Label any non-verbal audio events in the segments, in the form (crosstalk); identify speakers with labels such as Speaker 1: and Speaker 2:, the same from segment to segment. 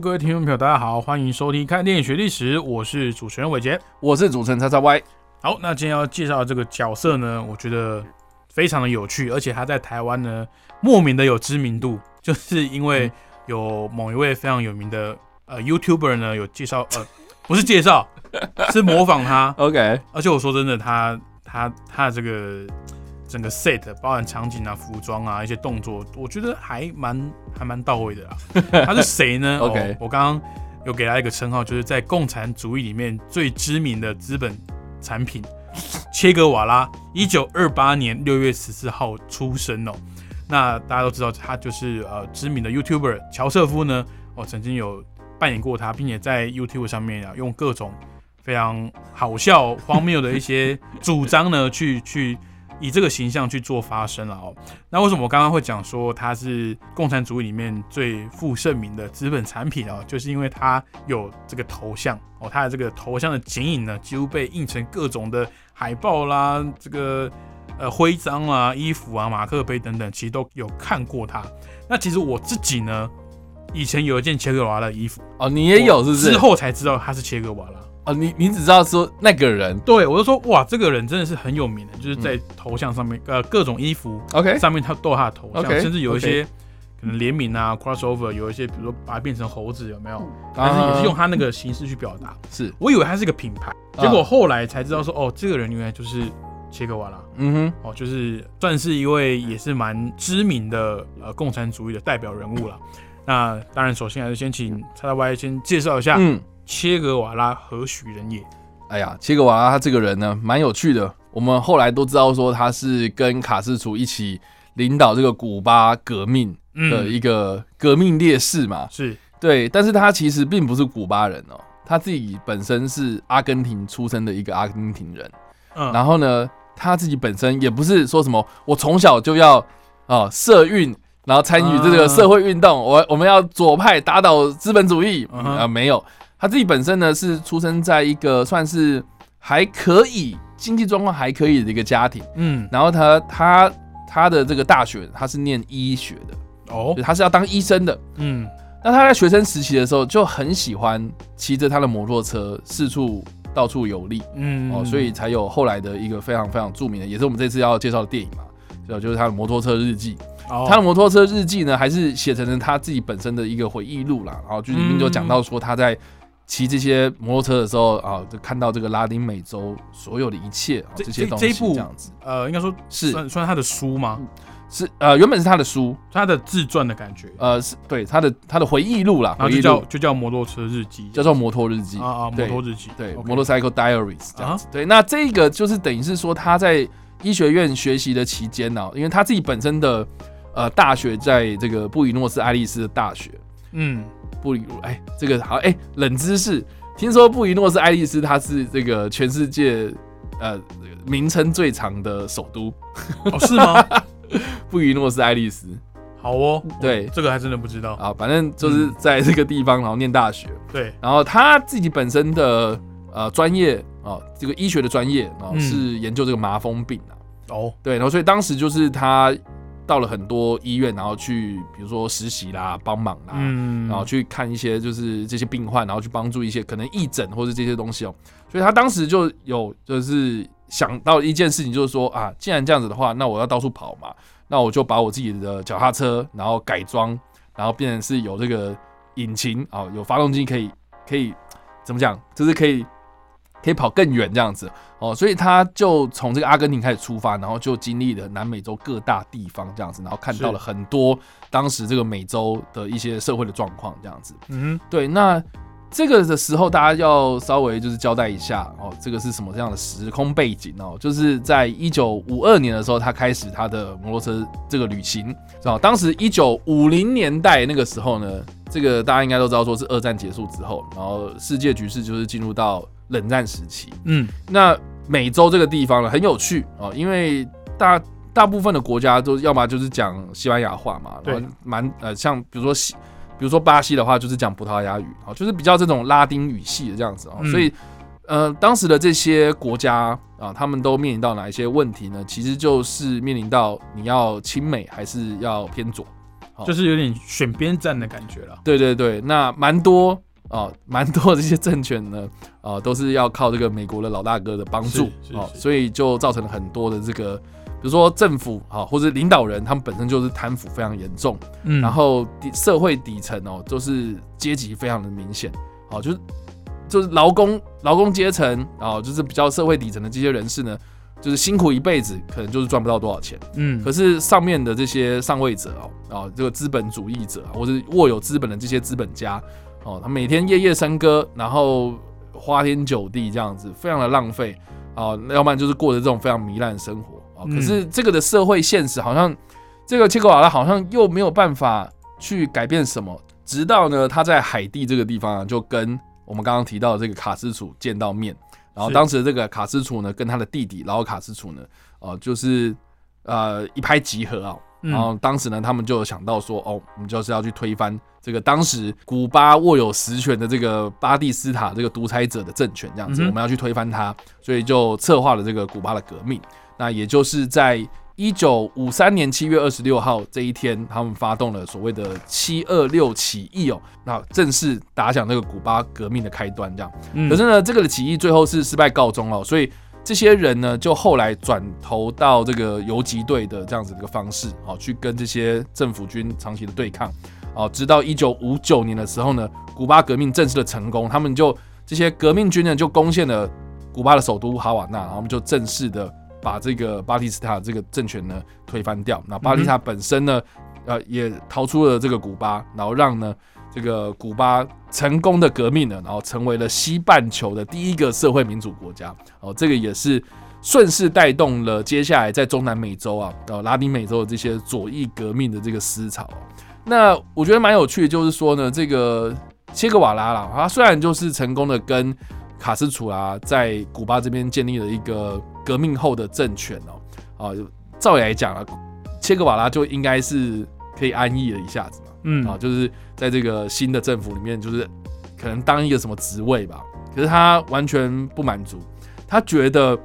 Speaker 1: 各位听众朋友，大家好，欢迎收听《看电影学历史》，我是主持人伟杰。
Speaker 2: 我是主持人叉叉 Y。
Speaker 1: 好，那今天要介绍的这个角色呢，我觉得非常的有趣，而且他在台湾呢莫名的有知名度，就是因为有某一位非常有名的呃 YouTuber 呢有介绍，呃不是介绍，是模仿他。(laughs)
Speaker 2: OK，
Speaker 1: 而且我说真的，他他他的这个整个 set 包含场景啊、服装啊、一些动作，我觉得还蛮还蛮到位的啦。(laughs) 他是谁呢 (laughs)
Speaker 2: OK
Speaker 1: 哦我刚刚有给他一个称号，就是在共产主义里面最知名的资本产品 (laughs) ——切格瓦拉，一九二八年六月十四号出生哦。那大家都知道，他就是呃知名的 YouTuber 乔瑟夫呢，我、曾经有扮演过他，并且在 YouTube 上面啊，用各种非常好笑、荒谬的一些主张呢，去去以这个形象去做发声了哦。那为什么我刚刚会讲说它是共产主义里面最负盛名的资本产品哦？就是因为它有这个头像哦，它的这个头像的剪影呢，几乎被印成各种的海报啦，这个呃徽章啊、衣服啊、马克杯等等，其实都有看过它。那其实我自己呢，以前有一件切格瓦拉的衣服，
Speaker 2: 哦，你也有是不是？
Speaker 1: 之后才知道它是切格瓦拉。
Speaker 2: 哦，你你只知道说那个人
Speaker 1: 对，我就说哇，这个人真的是很有名的，就是在头像上面，呃，各种衣服
Speaker 2: OK
Speaker 1: 上面他都有他的头像
Speaker 2: OK，
Speaker 1: 甚至有一些可能联名啊、crossover，有一些比如说把它变成猴子，有没有？但是也是用他那个形式去表达。(laughs)
Speaker 2: 是。
Speaker 1: 我以为他是个品牌，结果后来才知道说，哦，这个人原来就是切格瓦拉，
Speaker 2: 嗯哼。
Speaker 1: 哦，就是算是一位也是蛮知名的呃共产主义的代表人物了。那当然，首先还是先请叉叉 Y 先介绍一下
Speaker 2: 嗯，
Speaker 1: 切格瓦拉何许人也。
Speaker 2: 哎呀，切格瓦拉他这个人呢蛮有趣的，我们后来都知道说他是跟卡斯楚一起领导这个古巴革命的
Speaker 1: 嗯，
Speaker 2: 一个革命烈士嘛，
Speaker 1: 是。
Speaker 2: 对，但是他其实并不是古巴人哦，他自己本身是阿根廷出生的一个阿根廷人。
Speaker 1: 嗯，
Speaker 2: 然后呢，他自己本身也不是说什么我从小就要啊社运，然后参与这个
Speaker 1: 啊。
Speaker 2: 社会运动，我我们要左派打倒资本主义。啊，没有，他自己本身呢是出生在一个算是还可以经济状况还可以的一个家庭，
Speaker 1: 嗯，
Speaker 2: 然后他他他的这个大学他是念医学的，
Speaker 1: 哦，
Speaker 2: 他是要当医生的。
Speaker 1: 嗯，
Speaker 2: 那他在学生时期的时候就很喜欢骑着他的摩托车四处到处游历，
Speaker 1: 嗯，
Speaker 2: 哦，所以才有后来的一个非常非常著名的，也是我们这次要介绍的电影嘛，就就是他的摩托车日记。
Speaker 1: 哦。
Speaker 2: 他的摩托车日记呢，还是写成了他自己本身的一个回忆录啦。然后就里面就讲到说他在骑这些摩托车的时候啊，就看到这个拉丁美洲所有的一切啊
Speaker 1: 这
Speaker 2: 这些东西
Speaker 1: 这
Speaker 2: 样子。
Speaker 1: 呃，应该说
Speaker 2: 是
Speaker 1: 算算他的书吗？
Speaker 2: 是呃原本是他的书，
Speaker 1: 他的自传的感觉，
Speaker 2: 呃是对他的他的回忆录啦，
Speaker 1: 然后就叫就叫摩托车日记，
Speaker 2: 叫做摩托日记。
Speaker 1: 啊啊，摩托日记，
Speaker 2: 对，Motorcycle Diaries 这样子。对，那这个就是等于是说他在医学院学习的期间呢、因为他自己本身的呃大学在这个布宜诺斯艾利斯的大学，
Speaker 1: 嗯，
Speaker 2: 布宜哎这个好哎冷知识，听说布宜诺斯艾利斯它是这个全世界呃名称最长的首都，
Speaker 1: 哦，是吗？(laughs)
Speaker 2: 布宜诺斯艾利斯
Speaker 1: 好哦，
Speaker 2: 对。
Speaker 1: 这个还真的不知道，
Speaker 2: 啊，反正就是在这个地方然后念大学，
Speaker 1: 对，
Speaker 2: 然后他自己本身的呃专业啊，这个医学的专业啊、
Speaker 1: 嗯。
Speaker 2: 是研究这个麻风病啊，
Speaker 1: 哦，
Speaker 2: 对，然后所以当时就是他到了很多医院，然后去比如说实习啦、帮忙啦，
Speaker 1: 嗯，
Speaker 2: 然后去看一些就是这些病患，然后去帮助一些可能义诊或者这些东西哦，所以他当时就有就是想到一件事情，就是说啊，既然这样子的话，那我要到处跑嘛，那我就把我自己的脚踏车，然后改装，然后变成是有这个引擎啊、有发动机可以可以怎么讲，就是可以可以跑更远这样子哦，所以他就从这个阿根廷开始出发，然后就经历了南美洲各大地方这样子，然后看到了很多当时这个美洲的一些社会的状况这样子。
Speaker 1: 嗯
Speaker 2: 对，那这个的时候，大家要稍微就是交代一下哦，这个是什么样的时空背景哦？就是在一九五二年的时候，他开始他的摩托车这个旅行，是吧？当时一九五零年代那个时候呢，这个大家应该都知道，说是二战结束之后，然后世界局势就是进入到冷战时期。
Speaker 1: 嗯，
Speaker 2: 那美洲这个地方呢，很有趣哦，因为大大部分的国家都要么就是讲西班牙话嘛，然后蛮呃，像比如说西。比如说巴西的话，就是讲葡萄牙语，啊，就是比较这种拉丁语系的这样子啊，所以，呃，当时的这些国家啊，他们都面临到哪一些问题呢？其实就是面临到你要亲美还是要偏左，
Speaker 1: 就是有点选边站的感觉了。
Speaker 2: 对对对，那蛮多啊，蛮多这些政权呢，啊，都是要靠这个美国的老大哥的帮助哦，所以就造成了很多的这个。比如说政府啊，或者领导人，他们本身就是贪腐非常严重，嗯，然后底社会底层哦，都是阶级非常的明显，哦，就是就是劳工劳工阶层啊，就是比较社会底层的这些人士呢，就是辛苦一辈子，可能就是赚不到多少钱，嗯，可是上面的这些上位者哦，啊，这个资本主义者或者握有资本的这些资本家哦，他每天夜夜笙歌，然后花天酒地这样子，非常的浪费啊，要不然就是过着这种非常糜烂的生活啊。可是这个的社会现实好像，这个切格瓦拉好像又没有办法去改变什么。直到呢，他在海地这个地方啊就跟我们刚刚提到的这个卡斯楚见到面，然后当时这个卡斯楚呢，跟他的弟弟然后卡斯楚呢，哦，就是呃一拍即合啊。然后当时呢，他们就想到说，哦，我们就是要去推翻这个当时古巴握有实权的这个巴蒂斯塔这个独裁者的政权，这样子，我们要去推翻他，所以就策划了这个古巴的革命。那也就是在一九五三年七月二十六号这一天，他们发动了所谓的七二六起义哦，那正式打响那个古巴革命的开端。这样，可是呢，这个的起义最后是失败告终哦，所以这些人呢，就后来转投到这个游击队的这样子的一个方式，哦，去跟这些政府军长期的对抗，哦，直到一九五九年的时候呢，古巴革命正式的成功，他们就这些革命军呢，就攻陷了古巴的首都哈瓦那，然后我们就正式的。把这个巴蒂斯塔这个政权呢推翻掉，那巴蒂斯塔本身呢，呃，也逃出了这个古巴，然后让呢这个古巴成功的革命呢，然后成为了西半球的第一个社会民主国家。哦，这个也是顺势带动了接下来在中南美洲啊，呃，拉丁美洲的这些左翼革命的这个思潮。那我觉得蛮有趣的，就是说呢，这个切格瓦拉啦，他虽然就是成功的跟卡斯楚啊，在古巴这边建立了一个。革命后的政权哦，啊，照理来讲啊，切格瓦拉就应该是可以安逸了一下子嘛，嗯，啊，就是在这个新的政府里面，就是可能当一个什么职位吧。可是他完全不满足，他觉得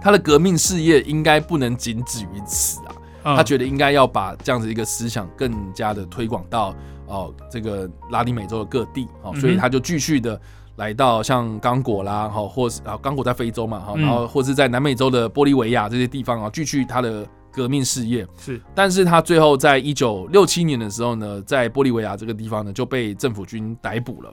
Speaker 2: 他的革命事业应该不能仅止于此啊，他觉得应该要把这样子一个思想更加的推广到哦这个拉丁美洲的各地哦，所以他就继续的。来到像刚果啦，哈，或是啊，刚果在非洲嘛，哈，然后或是在南美洲的玻利维亚这些地方啊，继续他的革命事业。
Speaker 1: 是，
Speaker 2: 但是他最后在一九六七年的时候呢，在玻利维亚这个地方呢，就被政府军逮捕了，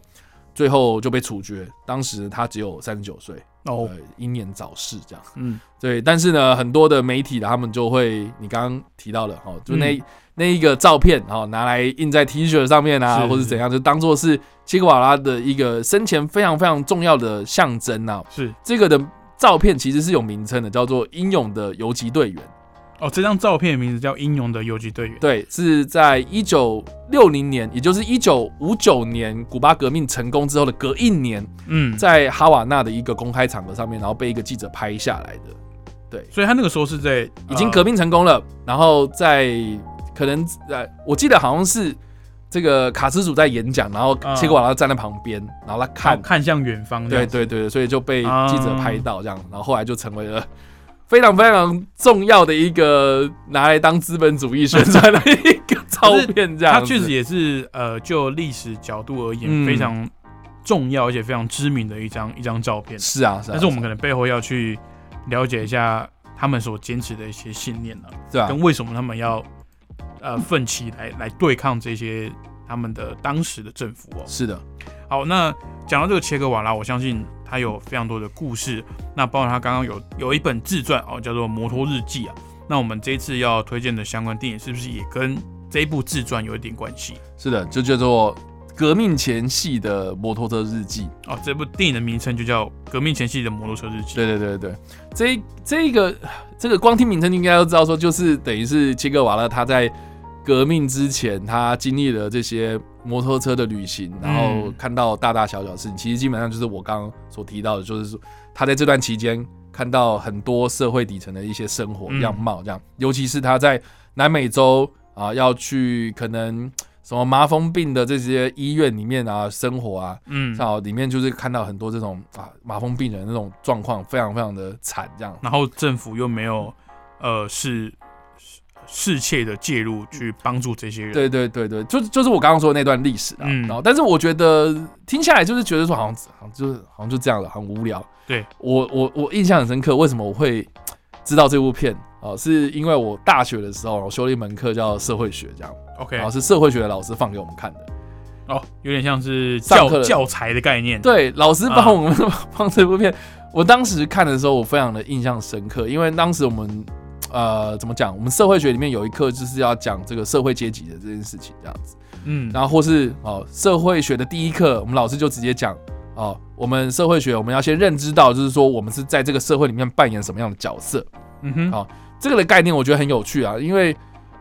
Speaker 2: 最后就被处决。当时他只有三十九岁。哦，英年早逝这样，嗯，对，但是呢，很多的媒体的他们就会，你刚刚提到了哈，就那那一个照片哈，拿来印在 T 恤上面啊，或者怎样，就当做是切格瓦拉的一个生前非常非常重要的象征啊。
Speaker 1: 是
Speaker 2: 这个的照片其实是有名称的，叫做英勇的游击队员。
Speaker 1: 哦，这张照片的名字叫《英勇的游击队员》。
Speaker 2: 对，是在一九六零年，也就是一九五九年，古巴革命成功之后的隔一年，嗯，在哈瓦那的一个公开场合上面，然后被一个记者拍下来的。对，
Speaker 1: 所以他那个时候是在
Speaker 2: 已经革命成功了，然后在可能在，我记得好像是这个卡斯主在演讲，然后切格瓦拉站在旁边，然后他看
Speaker 1: 看向远方，
Speaker 2: 对对对，所以就被记者拍到这样，然后后来就成为了。非常非常重要的一个拿来当资本主义宣传的一个 (laughs) 照片，这样它
Speaker 1: 确实也是呃，就历史角度而言非常重要而且非常知名的一张一张照片。
Speaker 2: 是啊，是啊
Speaker 1: 但是我们可能背后要去了解一下他们所坚持的一些信念呢，
Speaker 2: 对啊，
Speaker 1: 跟为什么他们要呃奋起来来对抗这些他们的当时的政府哦。
Speaker 2: 是的，
Speaker 1: 好，那讲到这个切格瓦拉，我相信。他有非常多的故事，那包括他刚刚有有一本自传哦，叫做《摩托日记》啊。那我们这次要推荐的相关电影，是不是也跟这一部自传有一点关系？
Speaker 2: 是的，就叫做革命前夕的摩托车日记。
Speaker 1: 哦，这部电影的名称就叫《革命前夕的摩托车日记》。
Speaker 2: 对对对对，这这一个这个光听名称应该都知道，说就是等于是切格瓦拉他在革命之前，他经历了这些摩托车的旅行，然后
Speaker 1: 嗯
Speaker 2: 看到大大小小的事情，其实基本上就是我刚刚所提到的，就是说他在这段期间看到很多社会底层的一些生活
Speaker 1: 嗯。
Speaker 2: 样貌，这样，尤其是他在南美洲啊，要去可能什么麻风病的这些医院里面啊生活啊，
Speaker 1: 嗯，
Speaker 2: 像里面就是看到很多这种啊麻风病人那种状况，非常非常的惨，这样。
Speaker 1: 然后政府又没有呃是适切的介入去帮助这些人。，
Speaker 2: 对对对对，就就是我刚刚说的那段历史啊。
Speaker 1: 嗯
Speaker 2: 然后，但是我觉得听下来就是觉得说好像好像就是好像就这样了，很无聊。
Speaker 1: 对
Speaker 2: 我我我印象很深刻，为什么我会知道这部片哦？是因为我大学的时候我修了一门课叫社会学，这样
Speaker 1: ，OK，
Speaker 2: 然后是社会学的老师放给我们看的。
Speaker 1: 哦，有点像是教教材的概念。，
Speaker 2: 对，老师帮
Speaker 1: 啊
Speaker 2: 我们 (laughs) 放这部片，我当时看的时候，我非常的印象深刻，因为当时我们呃怎么讲，我们社会学里面有一课就是要讲这个社会阶级的这件事情，这样子。
Speaker 1: 嗯，
Speaker 2: 然后或是哦社会学的第一课，我们老师就直接讲哦，我们社会学我们要先认知到，就是说我们是在这个社会里面扮演什么样的角色。
Speaker 1: 嗯哼，
Speaker 2: 好这个的概念我觉得很有趣啊，因为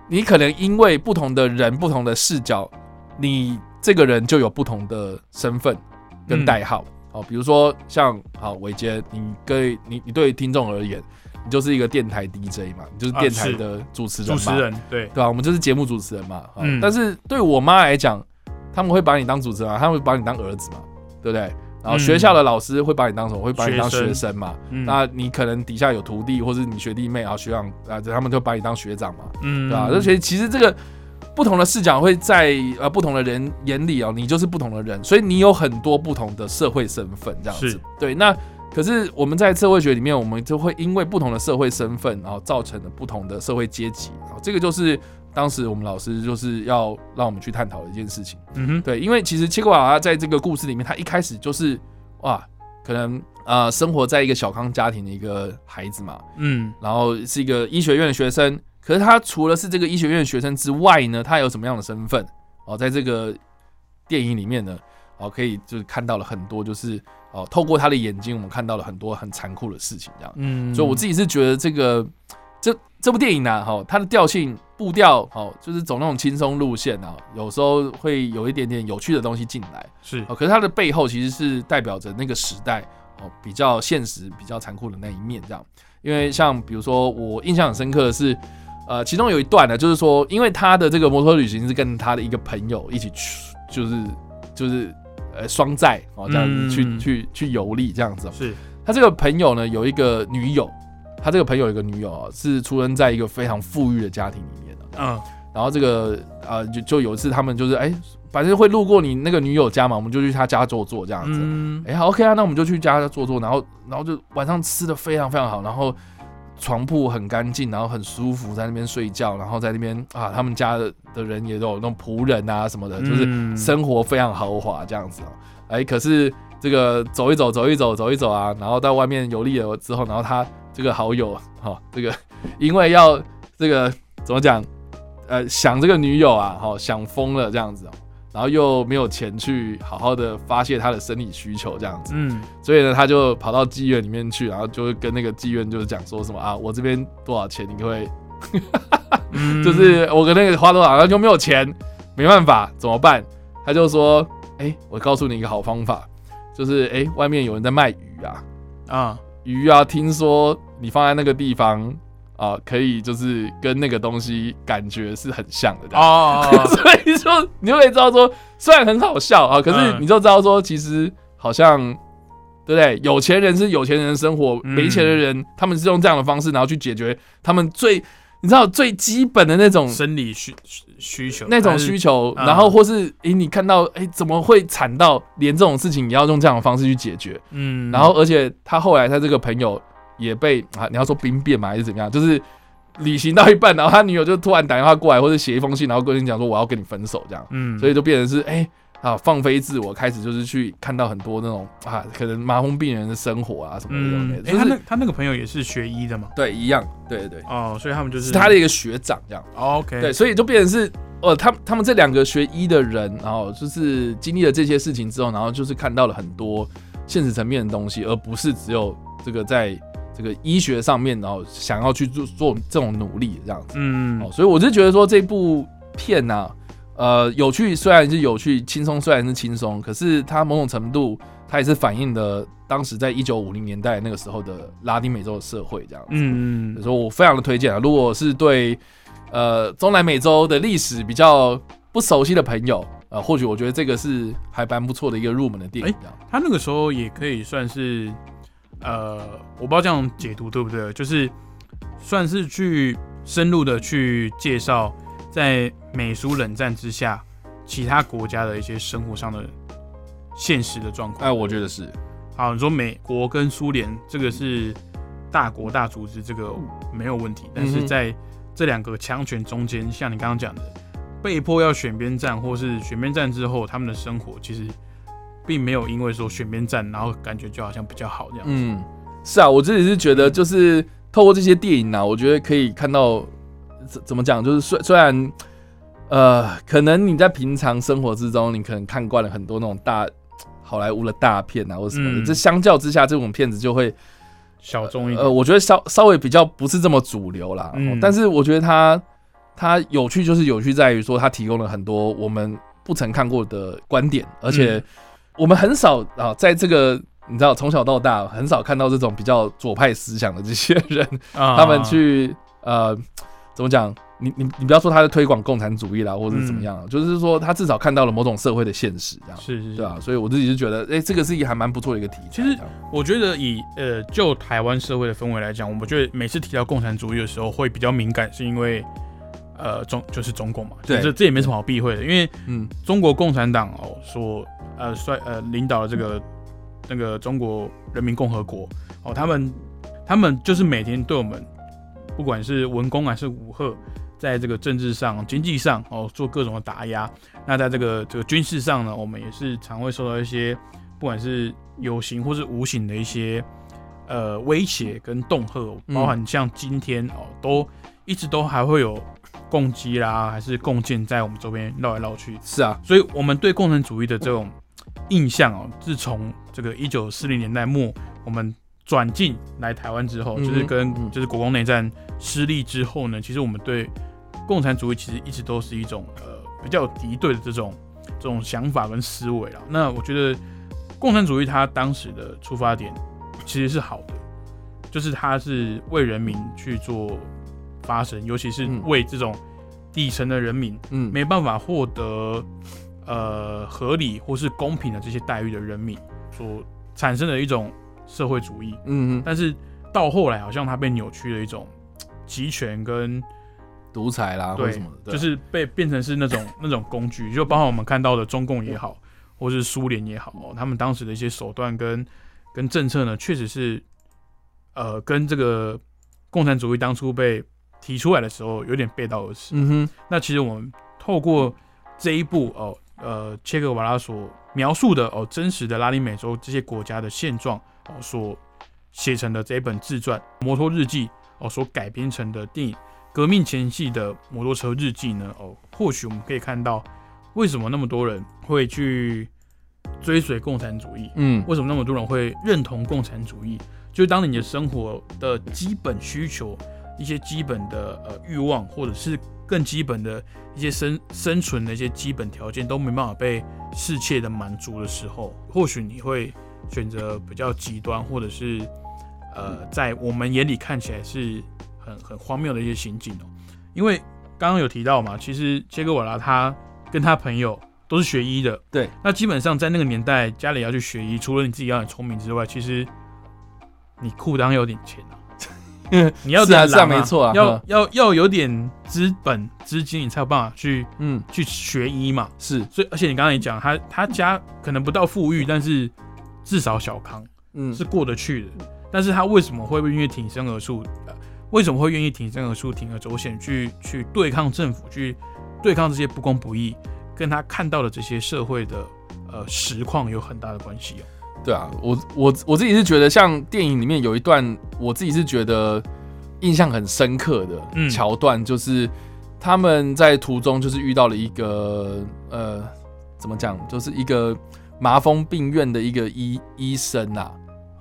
Speaker 2: 你可能因为不同的人、不同的视角，你这个人就有不同的身份跟代号。哦，比如说像好伟杰，你对你你对听众而言，你就是一个电台 DJ 嘛，你就是电台的主持人嘛，
Speaker 1: 主持人对，
Speaker 2: 对吧、我们就是节目主持人嘛。哦
Speaker 1: 嗯
Speaker 2: 但是对我妈来讲，他们会把你当主持人、啊，他们会把你当儿子嘛，对不对？然后
Speaker 1: 嗯
Speaker 2: 学校的老师会把你当什么？会把你当
Speaker 1: 学生
Speaker 2: 嘛。
Speaker 1: 嗯
Speaker 2: 那你可能底下有徒弟，或是你学弟妹啊、学长啊，他们就把你当学长嘛，
Speaker 1: 嗯
Speaker 2: 对吧、而且其实这个不同的视角会在呃不同的人眼里哦，你就是不同的人，所以你有很多不同的社会身份这样子。对，那可是我们在社会学里面，我们就会因为不同的社会身份，然后造成了不同的社会阶级，然后这个就是当时我们老师就是要让我们去探讨的一件事情。
Speaker 1: 嗯哼，
Speaker 2: 对，因为其实切格瓦拉在这个故事里面，他一开始就是哇，可能呃生活在一个小康家庭的一个孩子嘛，
Speaker 1: 嗯
Speaker 2: 然后是一个医学院的学生。可是他除了是这个医学院的学生之外呢，他有什么样的身份？哦，在这个电影里面呢，哦，可以就是看到了很多，就是哦，透过他的眼睛，我们看到了很多很残酷的事情，这样。
Speaker 1: 嗯，
Speaker 2: 所以我自己是觉得这个这这部电影呢，哈，它的调性步调，哦，就是走那种轻松路线啊，有时候会有一点点有趣的东西进来，
Speaker 1: 是
Speaker 2: 哦，可是它的背后其实是代表着那个时代哦比较现实、比较残酷的那一面，这样。因为像比如说我印象很深刻的是，呃，其中有一段呢，就是说，因为他的这个摩托旅行是跟他的一个朋友一起去，就是就是呃双载哦这样子去、
Speaker 1: 嗯
Speaker 2: 去去游历这样子哦。
Speaker 1: 是，
Speaker 2: 他这个朋友呢有一个女友，他这个朋友有一个女友啊，是出生在一个非常富裕的家庭里面的。
Speaker 1: 嗯
Speaker 2: 然后这个啊、呃就就有一次他们就是哎，反正会路过你那个女友家嘛，我们就去她家坐坐这样子。
Speaker 1: 嗯
Speaker 2: 哎、好 OK 啊，那我们就去家坐坐，然后然后就晚上吃的非常非常好，然后床铺很干净，然后很舒服，在那边睡觉，然后在那边啊，他们家的的人也都有那种仆人啊什么的，就是
Speaker 1: 嗯
Speaker 2: 生活非常豪华这样子哦。哎，可是这个走一走，走一走，走一走啊，然后到外面游历了之后，然后他这个好友哈、这个因为要这个怎么讲，呃，想这个女友啊，哈、想疯了这样子哦，然后又没有钱去好好的发泄他的生理需求这样子，
Speaker 1: 嗯。
Speaker 2: 所以呢，他就跑到妓院里面去，然后就跟那个妓院就是讲说什么啊，我这边多少钱，你可不可以？(laughs)
Speaker 1: 嗯，
Speaker 2: 就是我跟那个花多少，然后就没有钱，没办法，怎么办？他就说，哎、我告诉你一个好方法，就是哎、诶外面有人在卖鱼啊，
Speaker 1: 啊。
Speaker 2: 鱼啊，听说你放在那个地方啊，可以就是跟那个东西感觉是很像的。
Speaker 1: 哦，(laughs)
Speaker 2: 所以说你就可以知道说，虽然很好笑啊，可是
Speaker 1: 嗯
Speaker 2: 你就知道说，其实好像对不对？有钱人是有钱人的生活，
Speaker 1: 嗯
Speaker 2: 没钱的人他们是用这样的方式，然后去解决他们最你知道最基本的那种
Speaker 1: 生理需需求
Speaker 2: 那种需求，
Speaker 1: 嗯
Speaker 2: 然后或是诶、你看到诶、怎么会惨到连这种事情也要用这样的方式去解决？
Speaker 1: 嗯，
Speaker 2: 然后而且他后来他这个朋友也被啊，你要说兵变嘛还是怎么样？就是旅行到一半，然后他女友就突然打电话过来，或者写一封信，然后跟你讲说我要跟你分手这样，
Speaker 1: 嗯，
Speaker 2: 所以就变成是哎。啊，放飞自我，开始就是去看到很多那种啊，可能麻风病人的生活啊什么的
Speaker 1: 哎，他
Speaker 2: 就是
Speaker 1: 那他那个朋友也是学医的嘛，
Speaker 2: 对一样，对对。对，
Speaker 1: 哦，所以他们就是
Speaker 2: 是他的一个学长这样，
Speaker 1: 哦 OK，
Speaker 2: 对，所以就变成是呃，他他们这两个学医的人，然后就是经历了这些事情之后，然后就是看到了很多现实层面的东西，而不是只有这个在这个医学上面，然后想要去做做这种努力这样子。
Speaker 1: 嗯
Speaker 2: 哦，所以我是觉得说这部片呢、呃，有趣虽然是有趣，轻松虽然是轻松，可是它某种程度它也是反映了当时在一九五零年代那个时候的拉丁美洲的社会这样子。
Speaker 1: 嗯
Speaker 2: 所以我非常的推荐啊，如果是对呃中南美洲的历史比较不熟悉的朋友，呃，或许我觉得这个是还蛮不错的一个入门的电影。
Speaker 1: 他那个时候也可以算是，呃，我不知道这样解读对不对，就是算是去深入的去介绍在美苏冷战之下其他国家的一些生活上的现实的状况。
Speaker 2: 哎，我觉得是，
Speaker 1: 好，你说美国跟苏联这个是大国大组织，这个没有问题。但是在这两个强权中间，像你刚刚讲的，被迫要选边站，或是选边站之后，他们的生活其实并没有因为说选边站，然后感觉就好像比较好这样。
Speaker 2: 嗯，是啊，我自己是觉得就是透过这些电影呢、啊，我觉得可以看到怎怎么讲，就是虽虽然呃，可能你在平常生活之中，你可能看惯了很多那种大好莱坞的大片啊，或者什么的，
Speaker 1: 嗯
Speaker 2: 这相较之下，这种片子就会
Speaker 1: 小众一点。
Speaker 2: 呃，我觉得稍稍微比较不是这么主流啦。
Speaker 1: 嗯
Speaker 2: 哦但是我觉得它它有趣，就是有趣在于说它提供了很多我们不曾看过的观点，而且
Speaker 1: 嗯
Speaker 2: 我们很少啊，在这个你知道从小到大很少看到这种比较左派思想的这些人，
Speaker 1: 啊
Speaker 2: 他们去呃怎么讲？你你你不要说他在推广共产主义啦，或者是怎么样啊，就是说他至少看到了某种社会的现实，这样
Speaker 1: 是是是
Speaker 2: 对啊，所以我自己是觉得，哎、这个是一个还蛮不错的一个题材。
Speaker 1: 其实我觉得以呃就台湾社会的氛围来讲，我们觉得每次提到共产主义的时候会比较敏感，是因为呃中就是中共嘛，
Speaker 2: 对
Speaker 1: 这这也没什么好避讳的，因为
Speaker 2: 嗯
Speaker 1: 中国共产党哦所呃率呃领导的这个那个中国人民共和国哦，他们他们就是每天对我们不管是文攻还是武赫，在这个政治上、经济上哦做各种的打压。那在这个这个军事上呢，我们也是常会受到一些不管是有形或是无形的一些呃威胁跟恫吓，
Speaker 2: 嗯
Speaker 1: 包含像今天哦都一直都还会有攻击啦，还是共建在我们周边绕来绕去。
Speaker 2: 是啊，
Speaker 1: 所以我们对共产主义的这种印象哦，自从这个一九四零年代末我们转进来台湾之后，
Speaker 2: 嗯
Speaker 1: 就是跟
Speaker 2: 嗯
Speaker 1: 就是国共内战失利之后呢，其实我们对共产主义其实一直都是一种呃比较敌对的这种这种想法跟思维啦。那我觉得共产主义它当时的出发点其实是好的，就是它是为人民去做发生，尤其是
Speaker 2: 嗯。
Speaker 1: 为这种底层的人民。
Speaker 2: 嗯，
Speaker 1: 没办法获得呃合理或是公平的这些待遇的人民所产生的一种社会主义，
Speaker 2: 嗯嗯，
Speaker 1: 但是到后来好像它被扭曲了一种集权跟
Speaker 2: 独裁啦或什么的，对。
Speaker 1: 就是被变成是那种 (laughs) 那种工具，就包括我们看到的中共也好，或是苏联也好，哦，他们当时的一些手段跟跟政策呢，确实是呃跟这个共产主义当初被提出来的时候有点背道而驰。
Speaker 2: 嗯哼，
Speaker 1: 那其实我们透过这一部哦，呃，切格瓦拉所描述的哦真实的拉丁美洲这些国家的现状哦所写成的这一本自传《摩托日记》哦所改编成的电影《革命前夕的摩托车日记》呢哦，或许我们可以看到为什么那么多人会去追随共产主义，
Speaker 2: 嗯
Speaker 1: 为什么那么多人会认同共产主义？就是当你的生活的基本需求、一些基本的呃欲望，或者是更基本的一些生生存的一些基本条件都没办法被适切的满足的时候，或许你会选择比较极端，或者是呃在我们眼里看起来是很很荒谬的一些行径哦。因为刚刚有提到嘛，其实切格瓦拉他跟他朋友都是学医的，
Speaker 2: 对，
Speaker 1: 那基本上在那个年代，家里要去学医，除了你自己要很聪明之外，其实你裤裆有点钱啊，(laughs) 你要
Speaker 2: 是啊是啊
Speaker 1: 点狼
Speaker 2: 没错啊
Speaker 1: 要
Speaker 2: 嗯
Speaker 1: 要要有点资本资金，你才有办法去
Speaker 2: 嗯
Speaker 1: 去学医嘛。
Speaker 2: 是，
Speaker 1: 所以，而且你刚刚也讲，他他家可能不到富裕，但是至少小康
Speaker 2: 嗯
Speaker 1: 是过得去的。但是他为什么会愿意挺身而出？呃为什么会愿意挺身而出、铤而走险去去对抗政府，去对抗这些不公不义，跟他看到的这些社会的呃实况有很大的关系哦。
Speaker 2: 对啊，我我我自己是觉得，像电影里面有一段，我自己是觉得印象很深刻的
Speaker 1: 嗯。
Speaker 2: 桥段，就是他们在途中就是遇到了一个呃，怎么讲，就是一个麻风病院的一个医医生呐、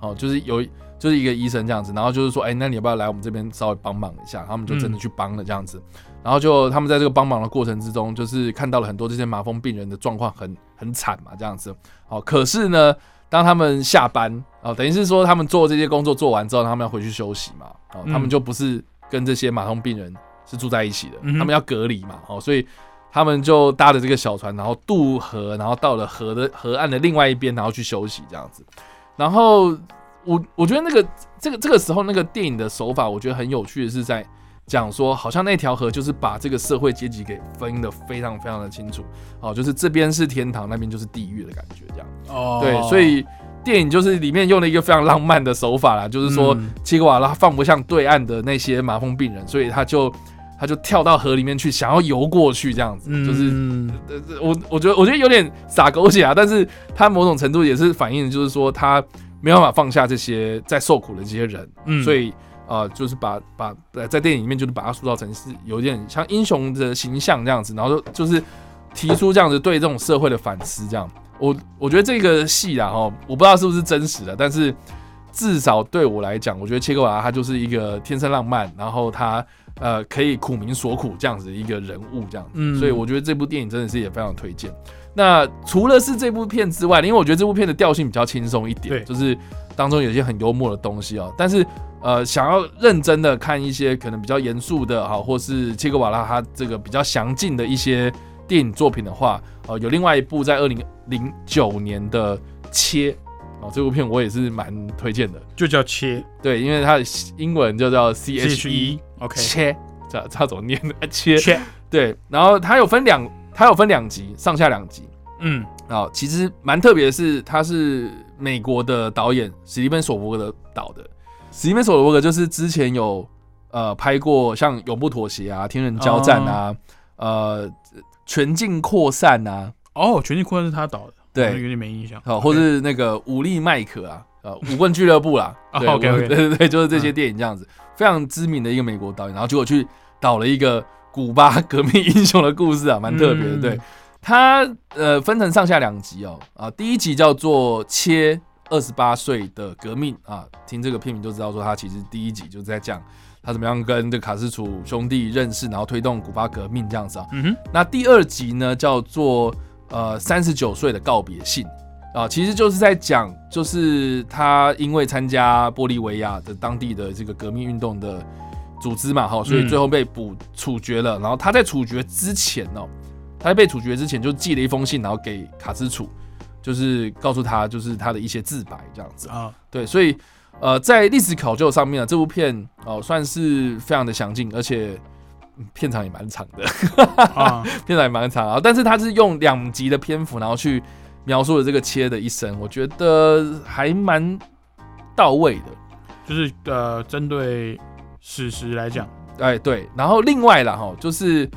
Speaker 2: 哦，就是有就是一个医生这样子，然后就是说，哎、那你要不要来我们这边稍微帮忙一下？他们就真的去帮了这样子，然后就他们在这个帮忙的过程之中，就是看到了很多这些麻风病人的状况很很惨嘛，这样子。哦，可是呢，当他们下班哦，等于是说他们做这些工作做完之后，他们要回去休息嘛，哦，
Speaker 1: 嗯
Speaker 2: 他们就不是跟这些马桶病人是住在一起的，
Speaker 1: 嗯
Speaker 2: 他们要隔离嘛，哦，所以他们就搭着这个小船，然后渡河，然后到了河的河岸的另外一边，然后去休息这样子。然后我我觉得那个这个这个时候那个电影的手法，我觉得很有趣的是在讲说，好像那条河就是把这个社会阶级给分得非常非常的清楚，哦，就是这边是天堂，那边就是地狱的感觉，这样。
Speaker 1: 哦。
Speaker 2: 对，所以电影就是里面用了一个非常浪漫的手法啦，就是说
Speaker 1: 嗯。
Speaker 2: 切格瓦拉放不下对岸的那些麻风病人，所以他就他就跳到河里面去，想要游过去，这样子，就是
Speaker 1: 嗯
Speaker 2: 呃，我我觉得我觉得有点洒狗血啊，但是他某种程度也是反映，就是说他没办法放下这些在受苦的这些人，
Speaker 1: 嗯。
Speaker 2: 所以呃，就是把把呃在电影里面就是把他塑造成是有点像英雄的形象这样子，然后就就是提出这样子对这种社会的反思，这样。我我觉得这个戏啊，哈，我不知道是不是真实的，但是至少对我来讲，我觉得切格瓦拉他就是一个天生浪漫，然后他呃可以苦民所苦这样子的一个人物，这样子。
Speaker 1: 嗯
Speaker 2: 所以我觉得这部电影真的是也非常推荐。那除了是这部片之外，因为我觉得这部片的调性比较轻松一点
Speaker 1: 对，
Speaker 2: 就是当中有一些很幽默的东西哦。但是呃，想要认真的看一些可能比较严肃的哈，或是切格瓦拉他这个比较详尽的一些电影作品的话，呃，有另外一部在二零零九年的《切》哦，这部片我也是蛮推荐的。
Speaker 1: 就叫切
Speaker 2: 对，因为它的英文就叫 C H E
Speaker 1: OK
Speaker 2: 切，这这怎么念呢？切
Speaker 1: 切
Speaker 2: 对，然后它有分两，它有分两集，上下两集。
Speaker 1: 嗯。
Speaker 2: 好，其实蛮特别的是，他是美国的导演史蒂芬索伯格的导的。史蒂芬索伯格就是之前有呃拍过像《永不妥协》啊，《天人交战》啊，呃，《全境扩散》啊，
Speaker 1: 哦，全境扩散是他导的，
Speaker 2: 对。
Speaker 1: 有点没印象。
Speaker 2: 好、或是那个《武力麦克》啊，呃，《武棍俱乐部》啦，
Speaker 1: 哦 (laughs)
Speaker 2: 对
Speaker 1: OK，OK。
Speaker 2: 我 (laughs) 对对对，就是这些电影这样子，非常知名的一个美国导演，然后结果去导了一个古巴革命英雄的故事啊，蛮特别的，
Speaker 1: 嗯。
Speaker 2: 对。它呃分成上下两集哦啊，第一集叫做《切二十八岁的革命》啊，听这个片名就知道说他其实第一集就是在讲他怎么样跟这个卡斯楚兄弟认识，然后推动古巴革命这样子啊。
Speaker 1: 嗯哼，
Speaker 2: 那第二集呢叫做呃三十九岁的告别信啊，其实就是在讲就是他因为参加玻利维亚的当地的这个革命运动的组织嘛，哈，所以
Speaker 1: 嗯
Speaker 2: 最后被捕处决了。然后他在处决之前哦，他在被处决之前就寄了一封信，然后给卡斯楚，就是告诉他就是他的一些自白这样子。
Speaker 1: 啊，
Speaker 2: 对，所以呃，在历史考究上面呢，这部片哦算是非常的详尽，而且嗯片长也蛮长的。
Speaker 1: 啊，(laughs)
Speaker 2: 片长也蛮长啊，但是他是用两集的篇幅，然后去描述了这个切的一生，我觉得还蛮到位的。
Speaker 1: 就是呃，针对史实来讲，
Speaker 2: 哎，对，然后另外啦哈，就是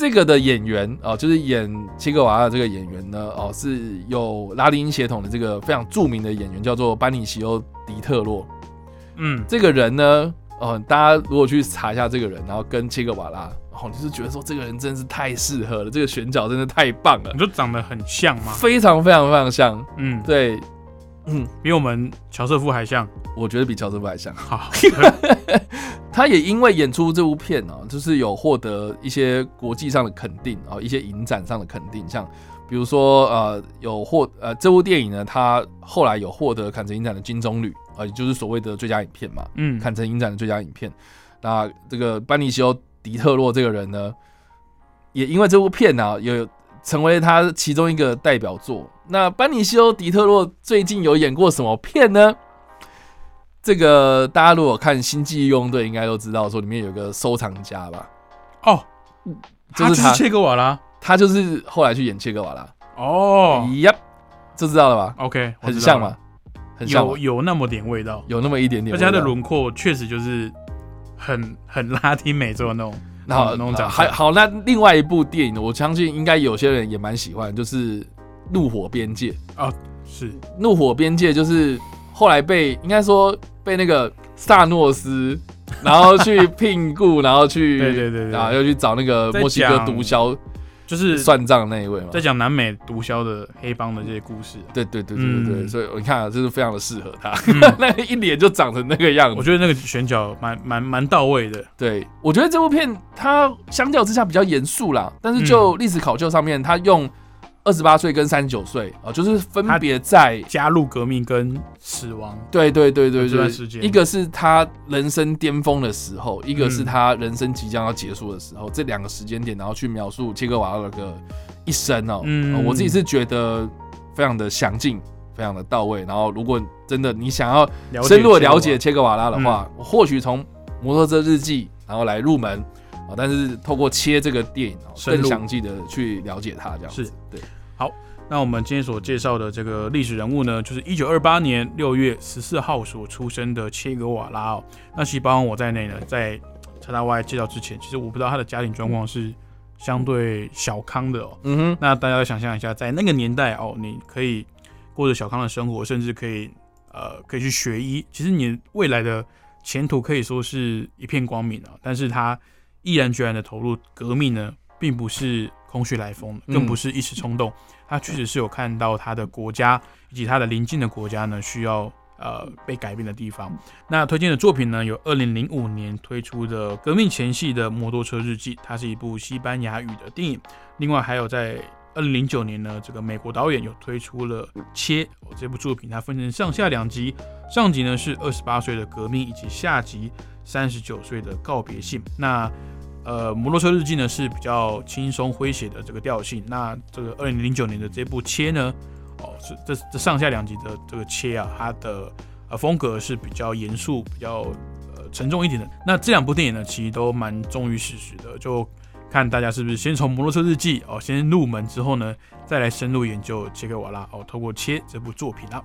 Speaker 2: 这个的演员哦、就是演切格瓦拉的这个演员呢，哦，是有拉丁血统的这个非常著名的演员，叫做班尼西欧·迪特洛。
Speaker 1: 嗯，
Speaker 2: 这个人呢，哦，大家如果去查一下这个人，然后跟切格瓦拉，哦，就是觉得说这个人真是太适合了，这个选角真的太棒了
Speaker 1: 你，说长得很像吗？
Speaker 2: 非常非常非常像。
Speaker 1: 嗯，
Speaker 2: 对，嗯，
Speaker 1: 比我们乔瑟夫还像。
Speaker 2: 我觉得比乔瑟夫还像。
Speaker 1: 好，
Speaker 2: 他也因为演出这部片哦，就是有获得一些国际上的肯定啊、哦，一些影展上的肯定，像比如说呃有获呃这部电影呢，他后来有获得坎城影展的金棕榈啊、呃，也就是所谓的最佳影片嘛，
Speaker 1: 嗯，
Speaker 2: 坎城影展的最佳影片。那这个班尼西欧·迪特洛这个人呢，也因为这部片呢、有成为他其中一个代表作。那班尼西欧·迪特洛最近有演过什么片呢？这个大家如果看《星际义工队》，应该都知道说里面有个收藏家吧，
Speaker 1: 哦，
Speaker 2: 就是他
Speaker 1: 他切格瓦拉。
Speaker 2: 他就是后来去演切格瓦拉，
Speaker 1: 哦
Speaker 2: 呀，就知道了吧
Speaker 1: ？，OK，
Speaker 2: 很像吗？很像
Speaker 1: 有有那么点味道，
Speaker 2: 有那么一点点
Speaker 1: 而且他的轮廓确实就是很很拉丁美洲的那种，
Speaker 2: 然后
Speaker 1: 那种
Speaker 2: 还好，那另外一部电影，我相信应该有些人也蛮喜欢，就是《怒火边界》。
Speaker 1: 啊是《
Speaker 2: 怒火边界》就是后来被应该说被那个萨诺斯 (laughs) 然后去聘雇，然后去 (laughs)
Speaker 1: 对对对对
Speaker 2: 啊，又去找那个墨西哥毒枭
Speaker 1: 就是
Speaker 2: 算账那一位嘛。
Speaker 1: 在讲南美毒枭的黑帮的这些故事。
Speaker 2: 对对对对对对，
Speaker 1: 嗯
Speaker 2: 所以你看啊，这是非常的适合他，
Speaker 1: 嗯 (laughs)
Speaker 2: 那一脸就长成那个样子。
Speaker 1: 我觉得那个选角蛮蛮蛮到位的。
Speaker 2: 对，我觉得这部片它相较之下比较严肃啦，但是就历史考究上面，它用二十八岁跟三十九岁啊，就是分别在
Speaker 1: 加入革命跟死亡，
Speaker 2: 对对对对对一个是他人生巅峰的时候，一个是
Speaker 1: 嗯
Speaker 2: 他人生即将要结束的时候，这两个时间点，然后去描述切格瓦拉的一生哦、
Speaker 1: 嗯。
Speaker 2: 呃我自己是觉得非常的详尽，非常的到位。然后，如果真的你想要深入的了解切格瓦拉的话，或许从《摩托车日记》然后来入门啊，但是透过切这个电影哦，更详细的去了解它，这样
Speaker 1: 是
Speaker 2: 对。
Speaker 1: 好那我们今天所介绍的这个历史人物呢，就是一九二八年六月十四号所出生的切格瓦拉哦。那其实包括我在内呢，在查大 Y 介绍之前，其实我不知道他的家庭状况是相对小康的哦。
Speaker 2: 嗯哼，
Speaker 1: 那大家要想象一下，在那个年代哦，你可以过着小康的生活，甚至可以呃可以去学医，其实你未来的前途可以说是一片光明啊。但是他毅然决然的投入革命呢，并不是空穴来风，更不是一时冲动，他确实是有看到他的国家以及他的邻近的国家呢需要。呃，被改变的地方。那推荐的作品呢，有二零零五年推出的《革命前夕的摩托车日记》，它是一部西班牙语的电影。另外还有在二零零九年呢，这个美国导演有推出了《切》这部作品，它分成上下两集，上集呢是二十八岁的革命，以及下集三十九岁的告别信。那呃，摩托车日记呢是比较轻松诙谐的这个调性。那这个二零零九年的这部《切》呢，哦，是这这上下两集的这个《切》啊，它的呃风格是比较严肃、比较呃沉重一点的。那这两部电影呢，其实都蛮忠于事实的，就看大家是不是先从《摩托车日记》哦先入门，之后呢再来深入研究切克瓦拉哦，透过《切》这部作品啦。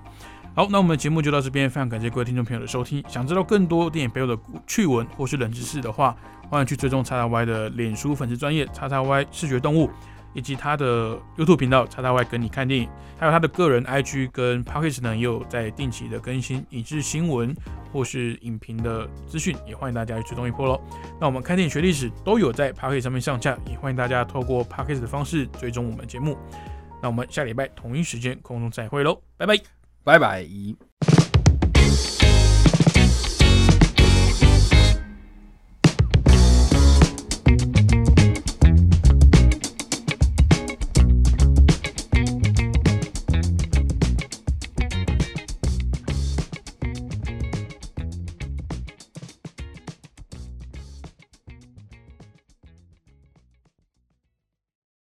Speaker 1: 好，那我们的节目就到这边，非常感谢各位听众朋友的收听。想知道更多电影背后的趣闻或是冷知识的话，欢迎去追踪叉叉 Y 的脸书粉丝专业叉叉 Y 视觉动物，以及他的 YouTube 频道叉叉 Y 跟你看电影，还有他的个人 IG 跟 p o c k e t 呢，也有在定期的更新影视新闻或是影评的资讯，也欢迎大家去追踪一波喽。那我们看电影学历史都有在 p o c k e t 上面上架，也欢迎大家透过 p o c k e t 的方式追踪我们节目。那我们下礼拜同一时间空中再会喽，拜拜。
Speaker 2: 拜拜。